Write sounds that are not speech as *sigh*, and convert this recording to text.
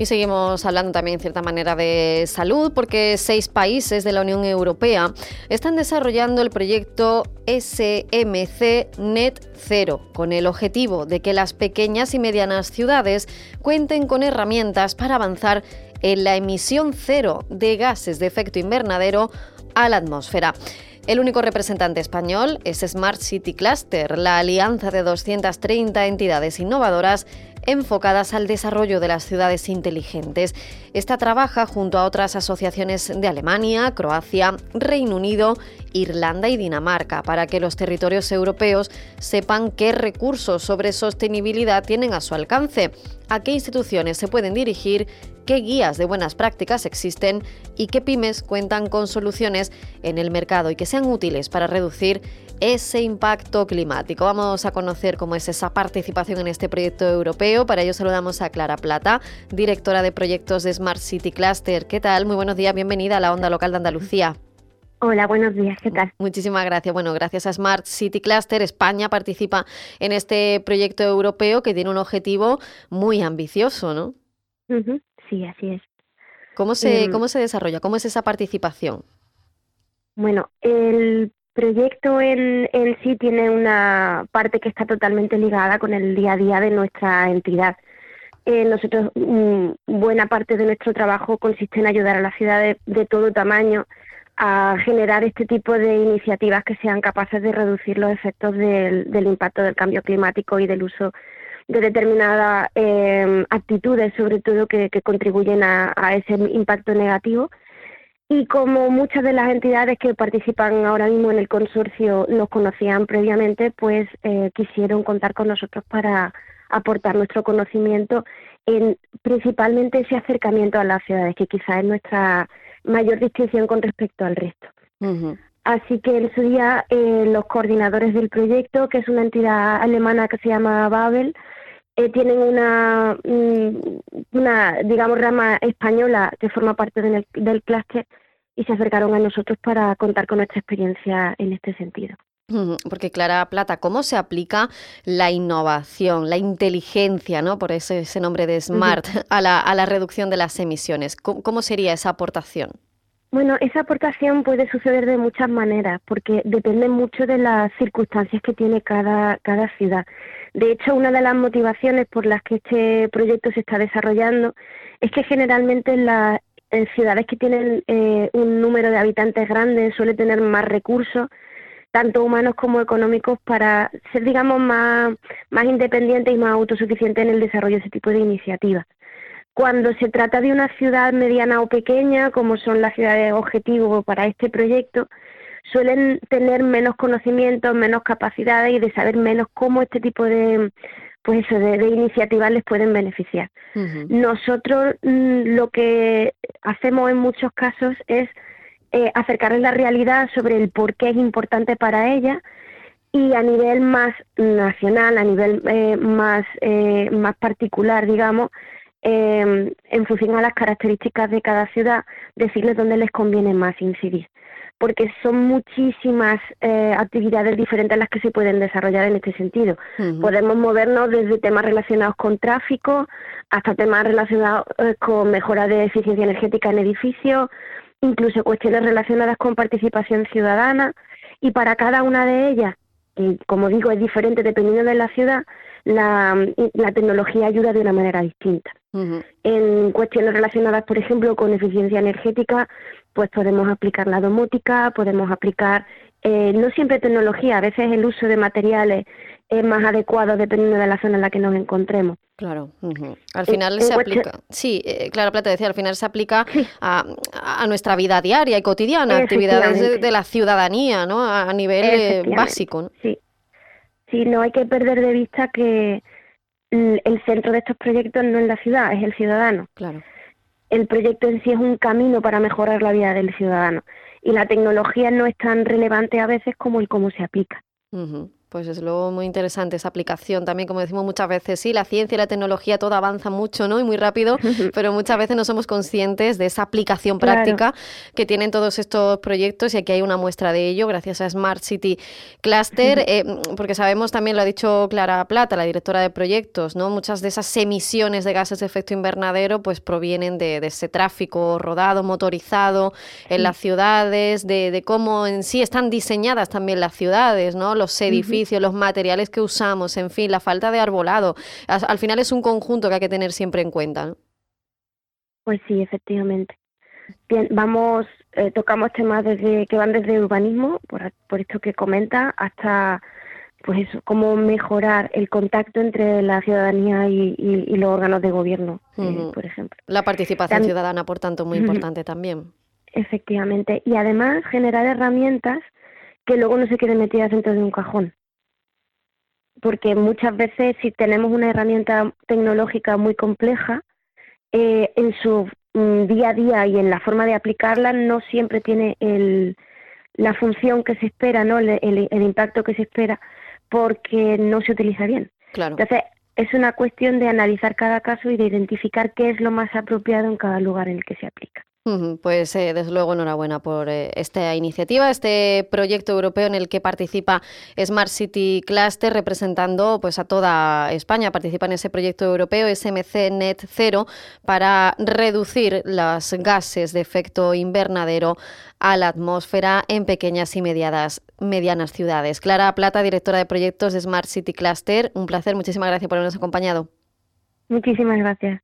Y seguimos hablando también, en cierta manera, de salud, porque seis países de la Unión Europea están desarrollando el proyecto SMC Net Zero, con el objetivo de que las pequeñas y medianas ciudades cuenten con herramientas para avanzar en la emisión cero de gases de efecto invernadero a la atmósfera. El único representante español es Smart City Cluster, la alianza de 230 entidades innovadoras enfocadas al desarrollo de las ciudades inteligentes. Esta trabaja junto a otras asociaciones de Alemania, Croacia, Reino Unido, Irlanda y Dinamarca para que los territorios europeos sepan qué recursos sobre sostenibilidad tienen a su alcance, a qué instituciones se pueden dirigir, qué guías de buenas prácticas existen y qué pymes cuentan con soluciones en el mercado y que sean útiles para reducir ese impacto climático. Vamos a conocer cómo es esa participación en este proyecto europeo. Para ello saludamos a Clara Plata, directora de proyectos de Smart City Cluster. ¿Qué tal? Muy buenos días, bienvenida a la Onda Local de Andalucía. Hola, buenos días, ¿qué tal? Muchísimas gracias. Bueno, gracias a Smart City Cluster, España participa en este proyecto europeo que tiene un objetivo muy ambicioso, ¿no? Sí, así es. ¿Cómo se, em, ¿Cómo se desarrolla? ¿Cómo es esa participación? Bueno, el proyecto en, sí tiene una parte que está totalmente ligada con el día a día de nuestra entidad. Eh, nosotros, mm, buena parte de nuestro trabajo consiste en ayudar a las ciudades de todo tamaño a generar este tipo de iniciativas que sean capaces de reducir los efectos del, impacto del cambio climático y del uso de determinadas eh, actitudes, sobre todo que, contribuyen a, ese impacto negativo y como muchas de las entidades que participan ahora mismo en el consorcio nos conocían previamente, pues eh, quisieron contar con nosotros para aportar nuestro conocimiento en principalmente ese acercamiento a las ciudades, que quizás es nuestra mayor distinción con respecto al resto. Así que en su día eh, los coordinadores del proyecto, que es una entidad alemana que se llama Babel, eh, tienen una, mm, una, digamos, rama española que forma parte del, del clúster y se acercaron a nosotros para contar con nuestra experiencia en este sentido. Porque Clara Plata, ¿cómo se aplica la innovación, la inteligencia, ¿no? por ese, ese nombre de SMART, a, la, a la reducción de las emisiones? ¿Cómo, sería esa aportación? Bueno, esa aportación puede suceder de muchas maneras, porque depende mucho de las circunstancias que tiene cada, cada ciudad. De hecho, una de las motivaciones por las que este proyecto se está desarrollando es que generalmente la, en ciudades que tienen eh, un número de habitantes grande suele tener más recursos, tanto humanos como económicos, para ser, digamos, más, más independientes y más autosuficientes en el desarrollo de ese tipo de iniciativas. Cuando se trata de una ciudad mediana o pequeña, como son las ciudades objetivo para este proyecto, suelen tener menos conocimientos, menos capacidades y de saber menos cómo este tipo de, pues eso, de, iniciativas les pueden beneficiar. Nosotros mm, lo que hacemos en muchos casos es eh, acercarles la realidad sobre el por qué es importante para ella y a nivel más nacional, a nivel eh, más, eh, más particular, digamos, em, en función a las características de cada ciudad, decirles dónde les conviene más incidir porque son muchísimas eh, actividades diferentes las que se pueden desarrollar en este sentido. Podemos movernos desde temas relacionados con tráfico hasta temas relacionados eh, con mejora de eficiencia energética en edificios, incluso cuestiones relacionadas con participación ciudadana y para cada una de ellas, como digo, es diferente dependiendo de la ciudad, la, la tecnología ayuda de una manera distinta. En cuestiones relacionadas, por ejemplo, con eficiencia energética, pues podemos aplicar la domótica, podemos aplicar eh, no siempre tecnología, a veces el uso de materiales es más adecuado dependiendo de la zona en la que nos encontremos. Claro, al final se aplica, sí, eh, Clara Plata decía, al final se aplica a, a, nuestra vida diaria y cotidiana, actividades de, la ciudadanía, ¿no? A, nivel eh, básico. Sí, sí, no hay que perder de vista que el centro de estos proyectos no es la ciudad, es el ciudadano. Claro. El proyecto en sí es un camino para mejorar la vida del ciudadano y la tecnología no es tan relevante a veces como el cómo se aplica. Pues es luego muy interesante esa aplicación también, como decimos muchas veces, sí, la ciencia y la tecnología todo avanza mucho, ¿no? Y muy rápido, *laughs* pero muchas veces no somos conscientes de esa aplicación práctica que tienen todos estos proyectos y aquí hay una muestra de ello gracias a Smart City Cluster, eh, porque sabemos también, lo ha dicho Clara Plata, la directora de proyectos, ¿no? Muchas de esas emisiones de gases de efecto invernadero pues provienen de, ese tráfico rodado, motorizado en las ciudades, de, cómo en sí están diseñadas también las ciudades, ¿no? Los edificios los materiales que usamos, en fin, la falta de arbolado. Al, final es un conjunto que hay que tener siempre en cuenta. Pues sí, efectivamente. Bien, vamos, eh, tocamos temas desde que van desde urbanismo, por, por esto que comenta, hasta pues eso, cómo mejorar el contacto entre la ciudadanía y, los órganos de gobierno, eh, por ejemplo. La participación ciudadana, por tanto, muy importante también. Efectivamente. Y además generar herramientas que luego no se queden metidas dentro de un cajón porque muchas veces si tenemos una herramienta tecnológica muy compleja, eh, en su mm, día a día y en la forma de aplicarla no siempre tiene el, la función que se espera, ¿no? El, el, impacto que se espera, porque no se utiliza bien. Claro. Entonces, es una cuestión de analizar cada caso y de identificar qué es lo más apropiado en cada lugar en el que se aplica. Pues eh, desde luego enhorabuena por eh, esta iniciativa, este proyecto europeo en el que participa Smart City Cluster representando pues a toda España. Participa en ese proyecto europeo SMC Net Zero para reducir los gases de efecto invernadero a la atmósfera en pequeñas y medianas, medianas ciudades. Clara Plata, directora de proyectos de Smart City Cluster, un placer, muchísimas gracias por habernos acompañado. Muchísimas gracias.